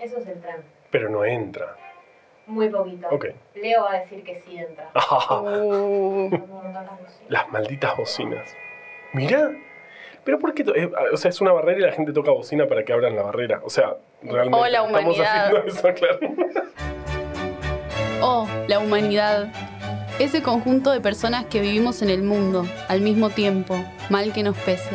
Eso es el tren. Pero no entra. Muy poquito. Leo va a decir que sí entra. Uh, Las malditas bocinas. Mirá. Pero ¿por qué? eh, o sea, es una barrera y la gente toca bocina para que abran la barrera. O sea, realmente Oh, la estamos humanidad. haciendo eso, claro. Oh, la humanidad. Ese conjunto de personas que vivimos en el mundo, al mismo tiempo, mal que nos pese.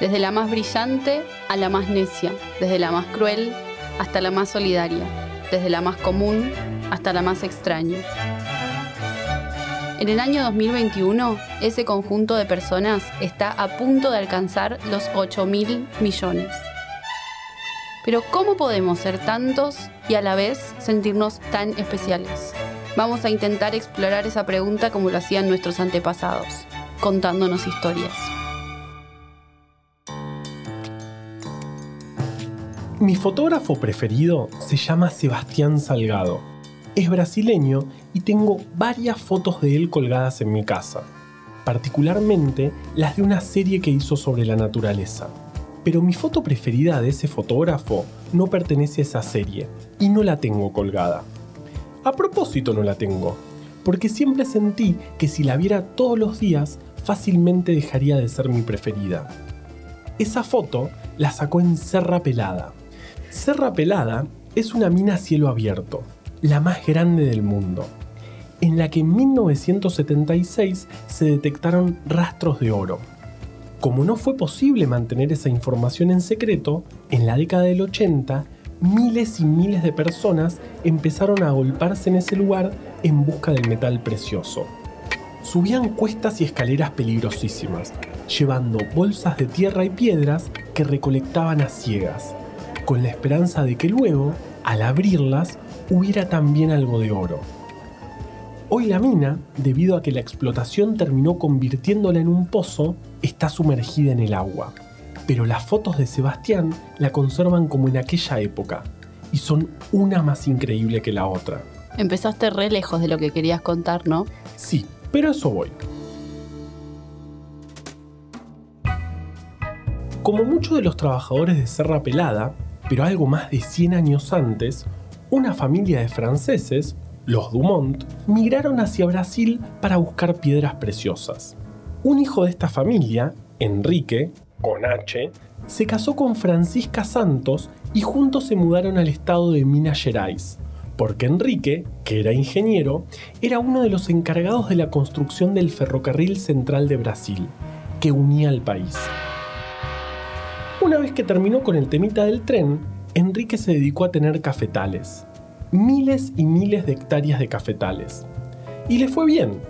Desde la más brillante a la más necia, desde la más cruel hasta la más solidaria, desde la más común hasta la más extraña. En el año 2021, ese conjunto de personas está a punto de alcanzar los 8 mil millones. Pero ¿cómo podemos ser tantos y a la vez sentirnos tan especiales? Vamos a intentar explorar esa pregunta como lo hacían nuestros antepasados, contándonos historias. Mi fotógrafo preferido se llama Sebastián Salgado. Es brasileño y tengo varias fotos de él colgadas en mi casa, particularmente las de una serie que hizo sobre la naturaleza. Pero mi foto preferida de ese fotógrafo no pertenece a esa serie y no la tengo colgada. A propósito no la tengo, porque siempre sentí que si la viera todos los días fácilmente dejaría de ser mi preferida. Esa foto la sacó en Serra Pelada. Serra Pelada es una mina a cielo abierto, la más grande del mundo, en la que en 1976 se detectaron rastros de oro. Como no fue posible mantener esa información en secreto, en la década del 80, miles y miles de personas empezaron a agolparse en ese lugar en busca del metal precioso. Subían cuestas y escaleras peligrosísimas, llevando bolsas de tierra y piedras que recolectaban a ciegas, con la esperanza de que luego, al abrirlas, hubiera también algo de oro. Hoy la mina, debido a que la explotación terminó convirtiéndola en un pozo, está sumergida en el agua. Pero las fotos de Sebastián la conservan como en aquella época, y son una más increíble que la otra. Empezaste re lejos de lo que querías contar, ¿no? Sí, pero eso voy. Como muchos de los trabajadores de Serra Pelada, pero algo más de 100 años antes, una familia de franceses, los Dumont, migraron hacia Brasil para buscar piedras preciosas. Un hijo de esta familia, Enrique, con H, se casó con Francisca Santos y juntos se mudaron al estado de Minas Gerais, porque Enrique, que era ingeniero, era uno de los encargados de la construcción del ferrocarril central de Brasil, que unía al país. Una vez que terminó con el temita del tren, Enrique se dedicó a tener cafetales. Miles y miles de hectáreas de cafetales. Y le fue bien.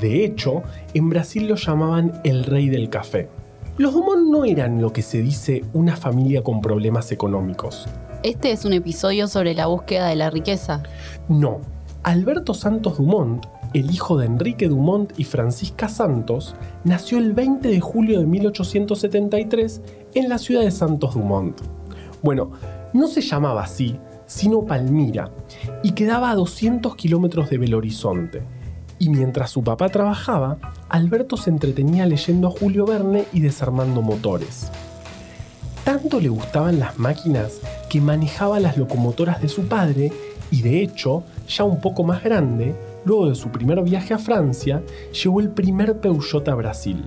De hecho, en Brasil lo llamaban el rey del café. Los Dumont no eran lo que se dice una familia con problemas económicos. Este es un episodio sobre la búsqueda de la riqueza. No. Alberto Santos Dumont, el hijo de Enrique Dumont y Francisca Santos, nació el 20 de julio de 1873 en la ciudad de Santos Dumont. Bueno, no se llamaba así, sino Palmira, y quedaba a 200 kilómetros de Belo Horizonte. Y mientras su papá trabajaba, Alberto se entretenía leyendo a Julio Verne y desarmando motores. Tanto le gustaban las máquinas que manejaba las locomotoras de su padre y de hecho, ya un poco más grande, luego de su primer viaje a Francia, llevó el primer Peugeot a Brasil.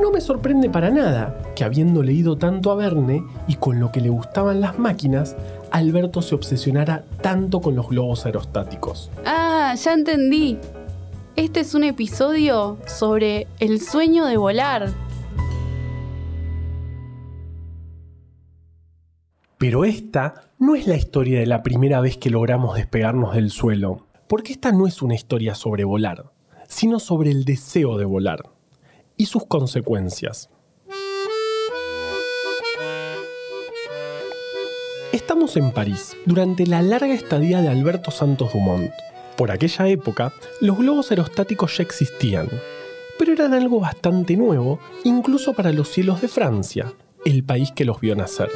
No me sorprende para nada que habiendo leído tanto a Verne y con lo que le gustaban las máquinas, Alberto se obsesionara tanto con los globos aerostáticos. Ah, ya entendí. Este es un episodio sobre el sueño de volar. Pero esta no es la historia de la primera vez que logramos despegarnos del suelo, porque esta no es una historia sobre volar, sino sobre el deseo de volar y sus consecuencias. Estamos en París durante la larga estadía de Alberto Santos Dumont. Por aquella época, los globos aerostáticos ya existían, pero eran algo bastante nuevo, incluso para los cielos de Francia, el país que los vio nacer.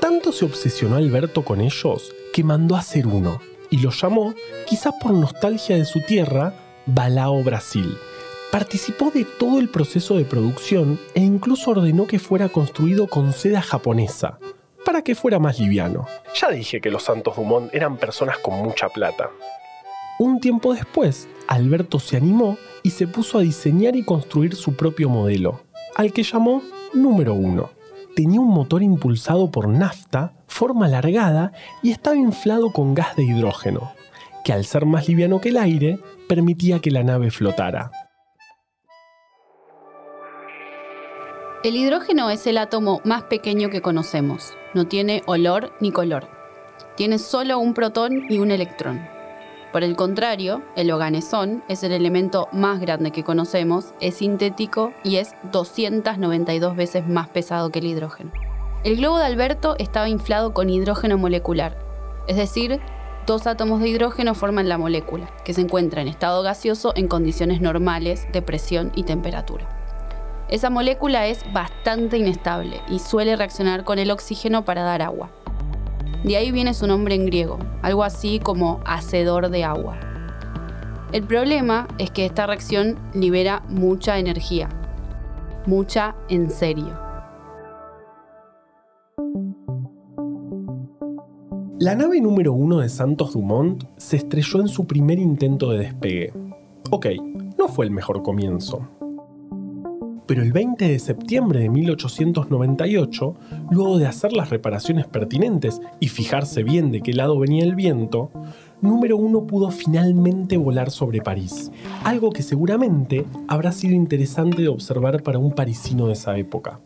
Tanto se obsesionó Alberto con ellos que mandó a hacer uno y lo llamó, quizás por nostalgia de su tierra, Balao Brasil, Participó de todo el proceso de producción e incluso ordenó que fuera construido con seda japonesa, para que fuera más liviano. Ya dije que los Santos Dumont eran personas con mucha plata. Un tiempo después, Alberto se animó y se puso a diseñar y construir su propio modelo, al que llamó número 1. Tenía un motor impulsado por nafta, forma alargada y estaba inflado con gas de hidrógeno, que al ser más liviano que el aire, permitía que la nave flotara. El hidrógeno es el átomo más pequeño que conocemos. No tiene olor ni color. Tiene solo un protón y un electrón. Por el contrario, el oganesón es el elemento más grande que conocemos, es sintético y es 292 veces más pesado que el hidrógeno. El globo de Alberto estaba inflado con hidrógeno molecular, es decir, dos átomos de hidrógeno forman la molécula, que se encuentra en estado gaseoso en condiciones normales de presión y temperatura. Esa molécula es bastante inestable y suele reaccionar con el oxígeno para dar agua. De ahí viene su nombre en griego, algo así como hacedor de agua. El problema es que esta reacción libera mucha energía, mucha en serio. La nave número uno de Santos Dumont se estrelló en su primer intento de despegue. Ok, no fue el mejor comienzo, pero el 20 de septiembre de 1898, luego de hacer las reparaciones pertinentes y fijarse bien de qué lado venía el viento, número uno pudo finalmente volar sobre París, algo que seguramente habrá sido interesante de observar para un parisino de esa época.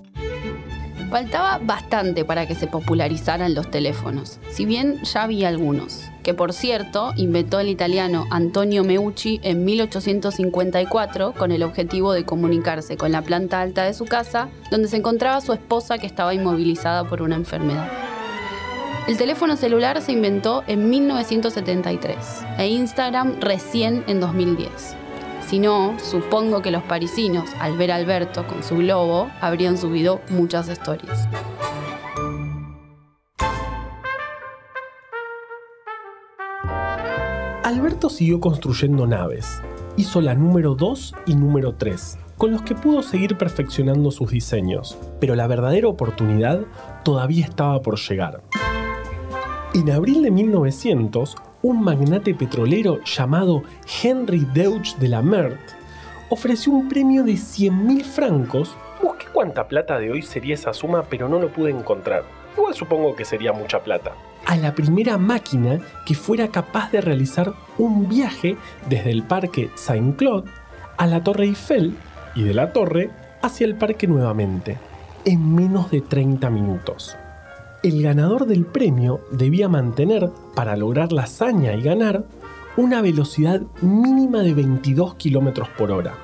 Faltaba bastante para que se popularizaran los teléfonos, si bien ya había algunos, que por cierto inventó el italiano Antonio Meucci en 1854 con el objetivo de comunicarse con la planta alta de su casa, donde se encontraba su esposa que estaba inmovilizada por una enfermedad. El teléfono celular se inventó en 1973 e Instagram recién en 2010. Si no, supongo que los parisinos, al ver a Alberto con su globo, habrían subido muchas historias. Alberto siguió construyendo naves. Hizo la número 2 y número 3, con los que pudo seguir perfeccionando sus diseños, pero la verdadera oportunidad todavía estaba por llegar. En abril de 1900, un magnate petrolero llamado Henry Deutsch de la Mert ofreció un premio de 100.000 francos. Busqué cuánta plata de hoy sería esa suma, pero no lo pude encontrar. Igual supongo que sería mucha plata. A la primera máquina que fuera capaz de realizar un viaje desde el Parque Saint-Claude a la Torre Eiffel y de la torre hacia el parque nuevamente, en menos de 30 minutos el ganador del premio debía mantener, para lograr la hazaña y ganar, una velocidad mínima de 22 km por hora.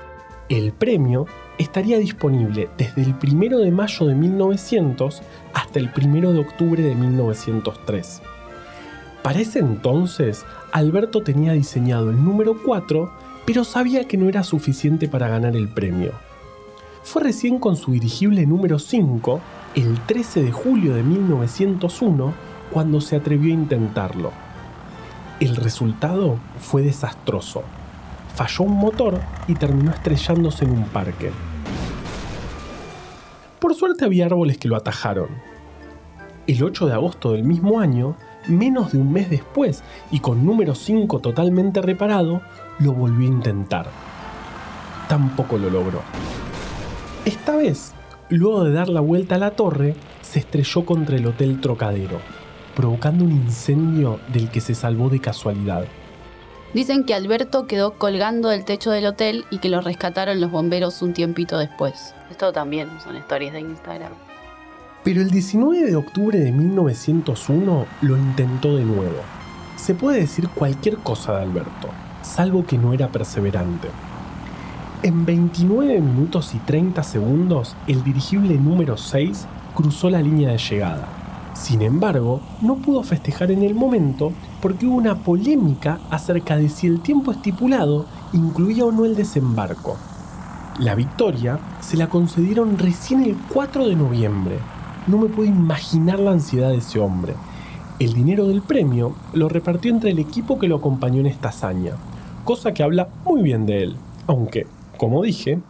El premio estaría disponible desde el 1 de mayo de 1900 hasta el 1 de octubre de 1903. Para ese entonces, Alberto tenía diseñado el número 4, pero sabía que no era suficiente para ganar el premio. Fue recién con su dirigible número 5 el 13 de julio de 1901 cuando se atrevió a intentarlo. El resultado fue desastroso. Falló un motor y terminó estrellándose en un parque. Por suerte había árboles que lo atajaron. El 8 de agosto del mismo año, menos de un mes después y con número 5 totalmente reparado, lo volvió a intentar. Tampoco lo logró. Esta vez Luego de dar la vuelta a la torre, se estrelló contra el Hotel Trocadero, provocando un incendio del que se salvó de casualidad. Dicen que Alberto quedó colgando del techo del hotel y que lo rescataron los bomberos un tiempito después. Esto también son historias de Instagram. Pero el 19 de octubre de 1901 lo intentó de nuevo. Se puede decir cualquier cosa de Alberto, salvo que no era perseverante. En 29 minutos y 30 segundos, el dirigible número 6 cruzó la línea de llegada. Sin embargo, no pudo festejar en el momento porque hubo una polémica acerca de si el tiempo estipulado incluía o no el desembarco. La victoria se la concedieron recién el 4 de noviembre. No me puedo imaginar la ansiedad de ese hombre. El dinero del premio lo repartió entre el equipo que lo acompañó en esta hazaña, cosa que habla muy bien de él, aunque como dije,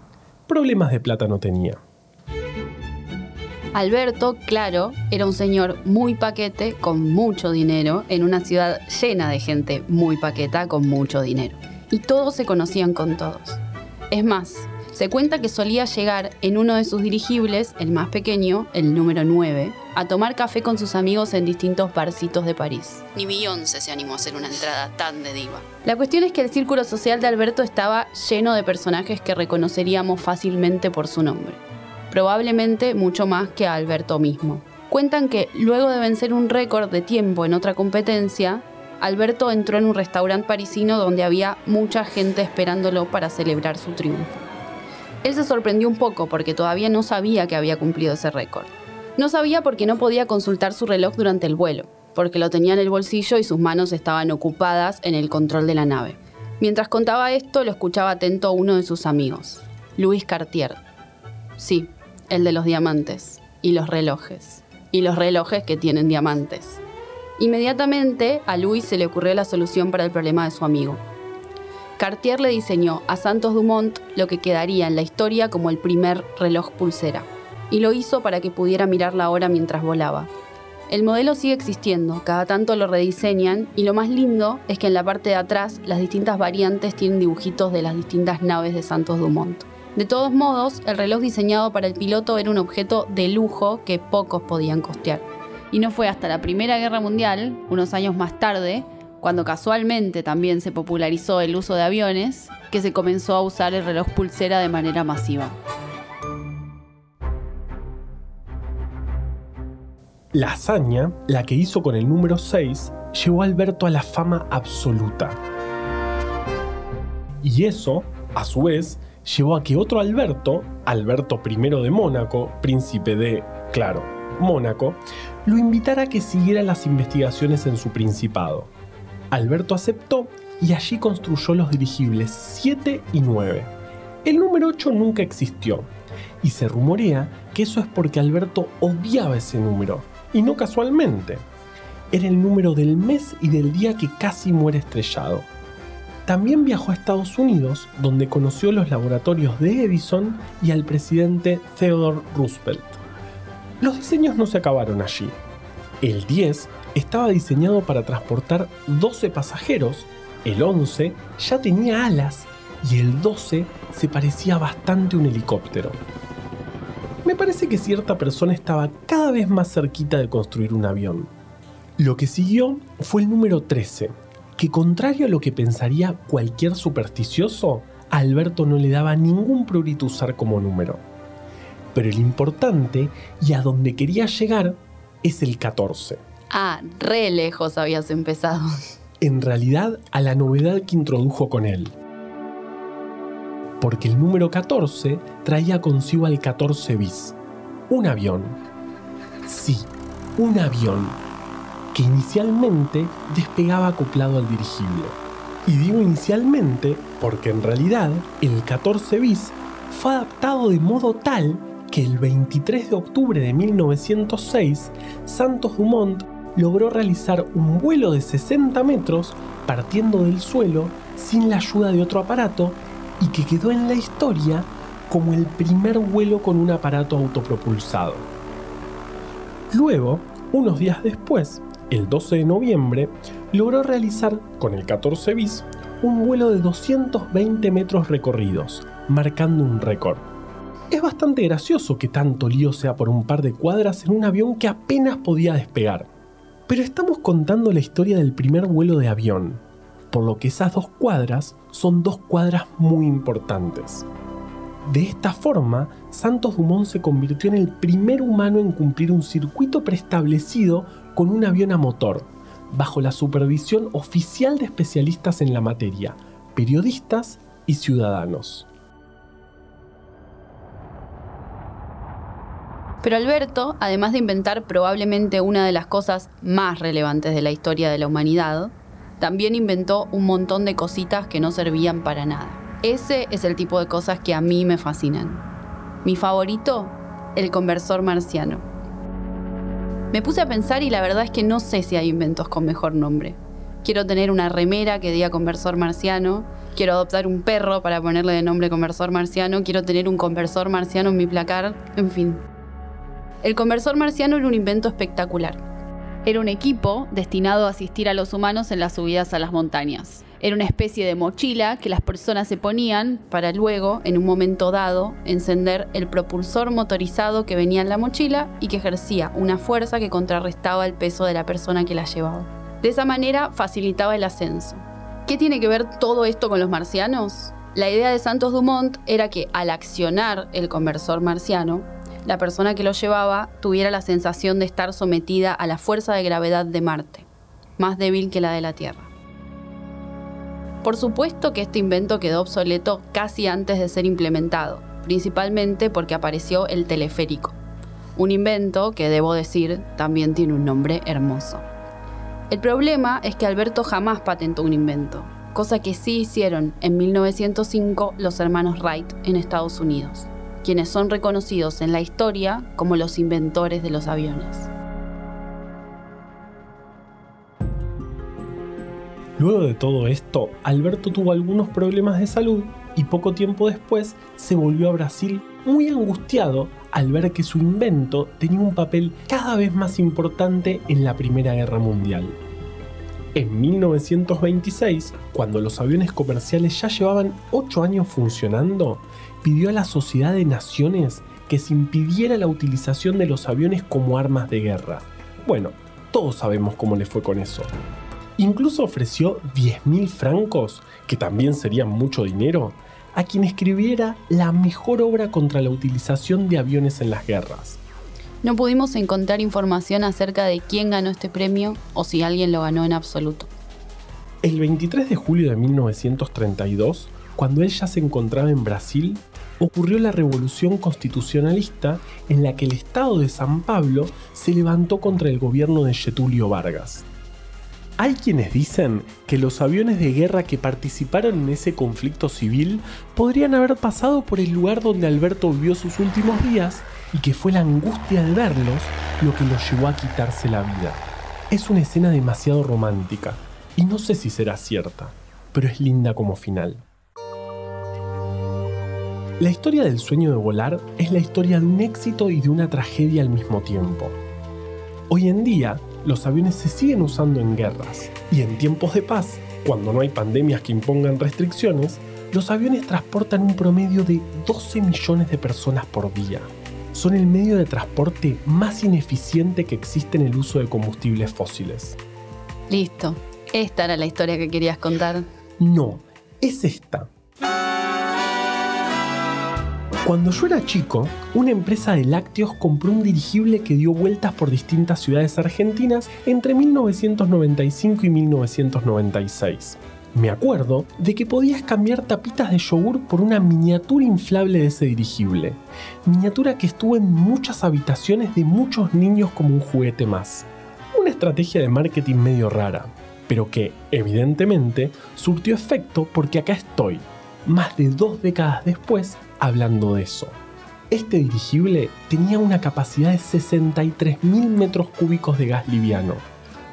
problemas de plata no tenía. Alberto, claro, era un señor muy paquete, con mucho dinero, en una ciudad llena de gente muy paqueta, con mucho dinero. Y todos se conocían con todos. Es más, se cuenta que solía llegar en uno de sus dirigibles, el más pequeño, el número 9, a tomar café con sus amigos en distintos barcitos de París. Ni Beyoncé se animó a hacer una entrada tan de diva. La cuestión es que el círculo social de Alberto estaba lleno de personajes que reconoceríamos fácilmente por su nombre. Probablemente mucho más que a Alberto mismo. Cuentan que luego de vencer un récord de tiempo en otra competencia, Alberto entró en un restaurante parisino donde había mucha gente esperándolo para celebrar su triunfo. Él se sorprendió un poco porque todavía no sabía que había cumplido ese récord. No sabía porque no podía consultar su reloj durante el vuelo, porque lo tenía en el bolsillo y sus manos estaban ocupadas en el control de la nave. Mientras contaba esto, lo escuchaba atento uno de sus amigos, Luis Cartier. Sí, el de los diamantes y los relojes. Y los relojes que tienen diamantes. Inmediatamente a Luis se le ocurrió la solución para el problema de su amigo. Cartier le diseñó a Santos Dumont lo que quedaría en la historia como el primer reloj pulsera, y lo hizo para que pudiera mirar la hora mientras volaba. El modelo sigue existiendo, cada tanto lo rediseñan, y lo más lindo es que en la parte de atrás las distintas variantes tienen dibujitos de las distintas naves de Santos Dumont. De todos modos, el reloj diseñado para el piloto era un objeto de lujo que pocos podían costear. Y no fue hasta la Primera Guerra Mundial, unos años más tarde, cuando casualmente también se popularizó el uso de aviones, que se comenzó a usar el reloj pulsera de manera masiva. La hazaña, la que hizo con el número 6, llevó a Alberto a la fama absoluta. Y eso, a su vez, llevó a que otro Alberto, Alberto I de Mónaco, príncipe de, claro, Mónaco, lo invitara a que siguiera las investigaciones en su principado. Alberto aceptó y allí construyó los dirigibles 7 y 9. El número 8 nunca existió, y se rumorea que eso es porque Alberto odiaba ese número, y no casualmente. Era el número del mes y del día que casi muere estrellado. También viajó a Estados Unidos, donde conoció los laboratorios de Edison y al presidente Theodore Roosevelt. Los diseños no se acabaron allí. El 10 estaba diseñado para transportar 12 pasajeros, el 11 ya tenía alas y el 12 se parecía bastante a un helicóptero. Me parece que cierta persona estaba cada vez más cerquita de construir un avión. Lo que siguió fue el número 13, que contrario a lo que pensaría cualquier supersticioso, a Alberto no le daba ningún prurito usar como número. Pero el importante y a donde quería llegar es el 14 Ah, re lejos habías empezado. En realidad, a la novedad que introdujo con él. Porque el número 14 traía consigo al 14 bis. Un avión. Sí, un avión. Que inicialmente despegaba acoplado al dirigible. Y digo inicialmente porque en realidad el 14 bis fue adaptado de modo tal que el 23 de octubre de 1906 Santos Dumont logró realizar un vuelo de 60 metros partiendo del suelo sin la ayuda de otro aparato y que quedó en la historia como el primer vuelo con un aparato autopropulsado. Luego, unos días después, el 12 de noviembre, logró realizar con el 14 bis un vuelo de 220 metros recorridos, marcando un récord. Es bastante gracioso que tanto lío sea por un par de cuadras en un avión que apenas podía despegar. Pero estamos contando la historia del primer vuelo de avión, por lo que esas dos cuadras son dos cuadras muy importantes. De esta forma, Santos Dumont se convirtió en el primer humano en cumplir un circuito preestablecido con un avión a motor, bajo la supervisión oficial de especialistas en la materia, periodistas y ciudadanos. Pero Alberto, además de inventar probablemente una de las cosas más relevantes de la historia de la humanidad, también inventó un montón de cositas que no servían para nada. Ese es el tipo de cosas que a mí me fascinan. Mi favorito, el conversor marciano. Me puse a pensar y la verdad es que no sé si hay inventos con mejor nombre. Quiero tener una remera que diga conversor marciano, quiero adoptar un perro para ponerle de nombre conversor marciano, quiero tener un conversor marciano en mi placar, en fin. El conversor marciano era un invento espectacular. Era un equipo destinado a asistir a los humanos en las subidas a las montañas. Era una especie de mochila que las personas se ponían para luego, en un momento dado, encender el propulsor motorizado que venía en la mochila y que ejercía una fuerza que contrarrestaba el peso de la persona que la llevaba. De esa manera facilitaba el ascenso. ¿Qué tiene que ver todo esto con los marcianos? La idea de Santos Dumont era que al accionar el conversor marciano, la persona que lo llevaba tuviera la sensación de estar sometida a la fuerza de gravedad de Marte, más débil que la de la Tierra. Por supuesto que este invento quedó obsoleto casi antes de ser implementado, principalmente porque apareció el teleférico, un invento que, debo decir, también tiene un nombre hermoso. El problema es que Alberto jamás patentó un invento, cosa que sí hicieron en 1905 los hermanos Wright en Estados Unidos, quienes son reconocidos en la historia como los inventores de los aviones. Luego de todo esto, Alberto tuvo algunos problemas de salud y poco tiempo después se volvió a Brasil muy angustiado al ver que su invento tenía un papel cada vez más importante en la Primera Guerra Mundial. En 1926, cuando los aviones comerciales ya llevaban 8 años funcionando, pidió a la Sociedad de Naciones que se impidiera la utilización de los aviones como armas de guerra. Bueno, todos sabemos cómo le fue con eso. Incluso ofreció 10.000 francos, que también serían mucho dinero, a quien escribiera la mejor obra contra la utilización de aviones en las guerras. No pudimos encontrar información acerca de quién ganó este premio o si alguien lo ganó en absoluto. El 23 de julio de 1932, cuando él ya se encontraba en Brasil, ocurrió la revolución constitucionalista en la que el Estado de San Pablo se levantó contra el gobierno de Getulio Vargas. Hay quienes dicen que los aviones de guerra que participaron en ese conflicto civil podrían haber pasado por el lugar donde Alberto vivió sus últimos días y que fue la angustia de verlos lo que los llevó a quitarse la vida. Es una escena demasiado romántica y no sé si será cierta, pero es linda como final. La historia del sueño de volar es la historia de un éxito y de una tragedia al mismo tiempo. Hoy en día, los aviones se siguen usando en guerras y en tiempos de paz, cuando no hay pandemias que impongan restricciones, los aviones transportan un promedio de 12 millones de personas por día. Son el medio de transporte más ineficiente que existe en el uso de combustibles fósiles. Listo. Esta era la historia que querías contar. No, es esta. Cuando yo era chico, una empresa de lácteos compró un dirigible que dio vueltas por distintas ciudades argentinas entre 1995 y 1996. Me acuerdo de que podías cambiar tapitas de yogur por una miniatura inflable de ese dirigible. Miniatura que estuvo en muchas habitaciones de muchos niños como un juguete más. Una estrategia de marketing medio rara, pero que, evidentemente, surtió efecto porque acá estoy, más de dos décadas después, hablando de eso. Este dirigible tenía una capacidad de 63.000 metros cúbicos de gas liviano.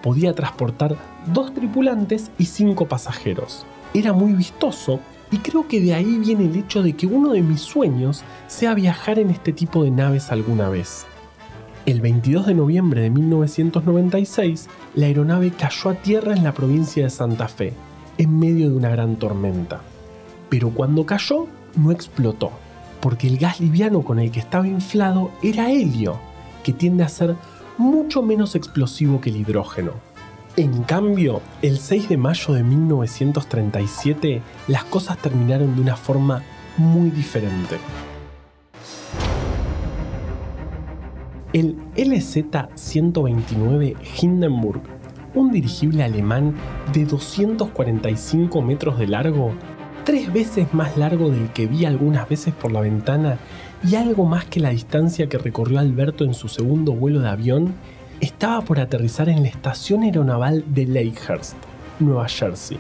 Podía transportar dos tripulantes y cinco pasajeros. Era muy vistoso y creo que de ahí viene el hecho de que uno de mis sueños sea viajar en este tipo de naves alguna vez. El 22 de noviembre de 1996, la aeronave cayó a tierra en la provincia de Santa Fe, en medio de una gran tormenta. Pero cuando cayó, no explotó, porque el gas liviano con el que estaba inflado era helio, que tiende a ser mucho menos explosivo que el hidrógeno. En cambio, el 6 de mayo de 1937 las cosas terminaron de una forma muy diferente. El LZ-129 Hindenburg, un dirigible alemán de 245 metros de largo, tres veces más largo del que vi algunas veces por la ventana y algo más que la distancia que recorrió Alberto en su segundo vuelo de avión, estaba por aterrizar en la estación aeronaval de Lakehurst, Nueva Jersey,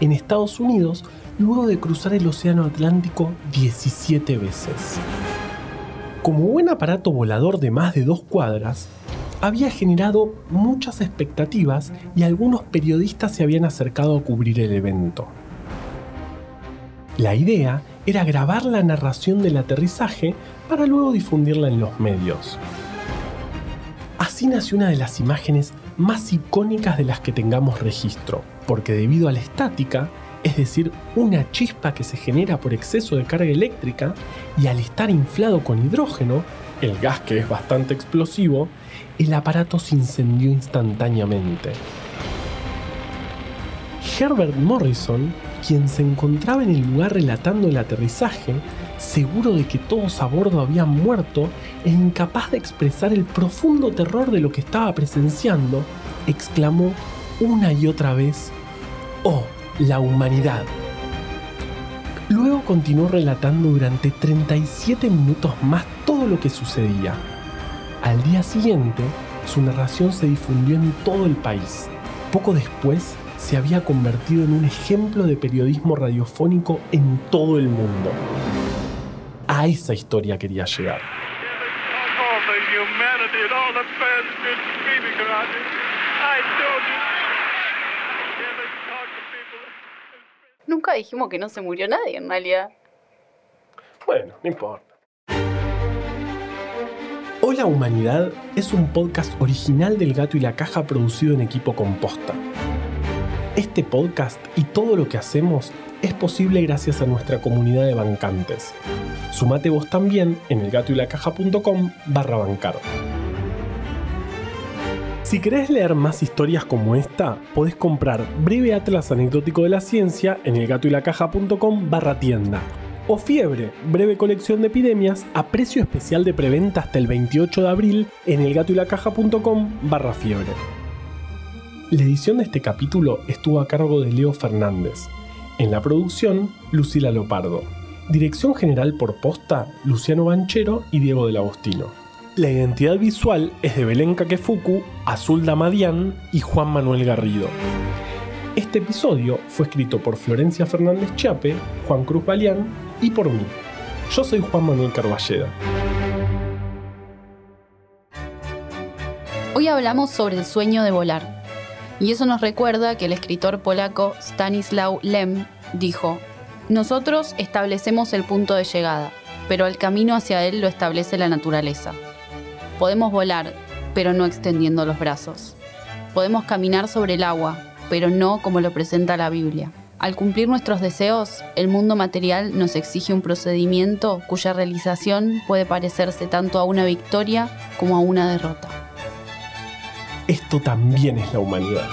en Estados Unidos, luego de cruzar el Océano Atlántico 17 veces. Como buen aparato volador de más de dos cuadras, había generado muchas expectativas y algunos periodistas se habían acercado a cubrir el evento. La idea era grabar la narración del aterrizaje para luego difundirla en los medios. Así nació una de las imágenes más icónicas de las que tengamos registro, porque debido a la estática, es decir, una chispa que se genera por exceso de carga eléctrica, y al estar inflado con hidrógeno, el gas que es bastante explosivo, el aparato se incendió instantáneamente. Herbert Morrison, quien se encontraba en el lugar relatando el aterrizaje, seguro de que todos a bordo habían muerto e incapaz de expresar el profundo terror de lo que estaba presenciando, exclamó una y otra vez, ¡Oh, la humanidad! Luego continuó relatando durante 37 minutos más todo lo que sucedía. Al día siguiente, su narración se difundió en todo el país. Poco después, se había convertido en un ejemplo de periodismo radiofónico en todo el mundo. A esa historia quería llegar. Nunca dijimos que no se murió nadie en realidad. Bueno, no importa. Hola Humanidad es un podcast original del Gato y la Caja producido en equipo composta. Este podcast y todo lo que hacemos es posible gracias a nuestra comunidad de bancantes. Sumate vos también en elgatoylacaja.com barra bancar. Si querés leer más historias como esta, podés comprar Breve Atlas Anecdótico de la Ciencia en elgatoylacaja.com barra tienda. O Fiebre, breve colección de epidemias a precio especial de preventa hasta el 28 de abril en elgatoylacaja.com barra fiebre. La edición de este capítulo estuvo a cargo de Leo Fernández. En la producción, Lucila Lopardo. Dirección general por posta, Luciano Banchero y Diego del Agostino. La identidad visual es de Belén Kakefuku, Azul Damadian y Juan Manuel Garrido. Este episodio fue escrito por Florencia Fernández Chape, Juan Cruz Balián y por mí. Yo soy Juan Manuel Carballeda. Hoy hablamos sobre el sueño de volar. Y eso nos recuerda que el escritor polaco Stanislaw Lem dijo, nosotros establecemos el punto de llegada, pero el camino hacia él lo establece la naturaleza. Podemos volar, pero no extendiendo los brazos. Podemos caminar sobre el agua, pero no como lo presenta la Biblia. Al cumplir nuestros deseos, el mundo material nos exige un procedimiento cuya realización puede parecerse tanto a una victoria como a una derrota. Esto también es la humanidad.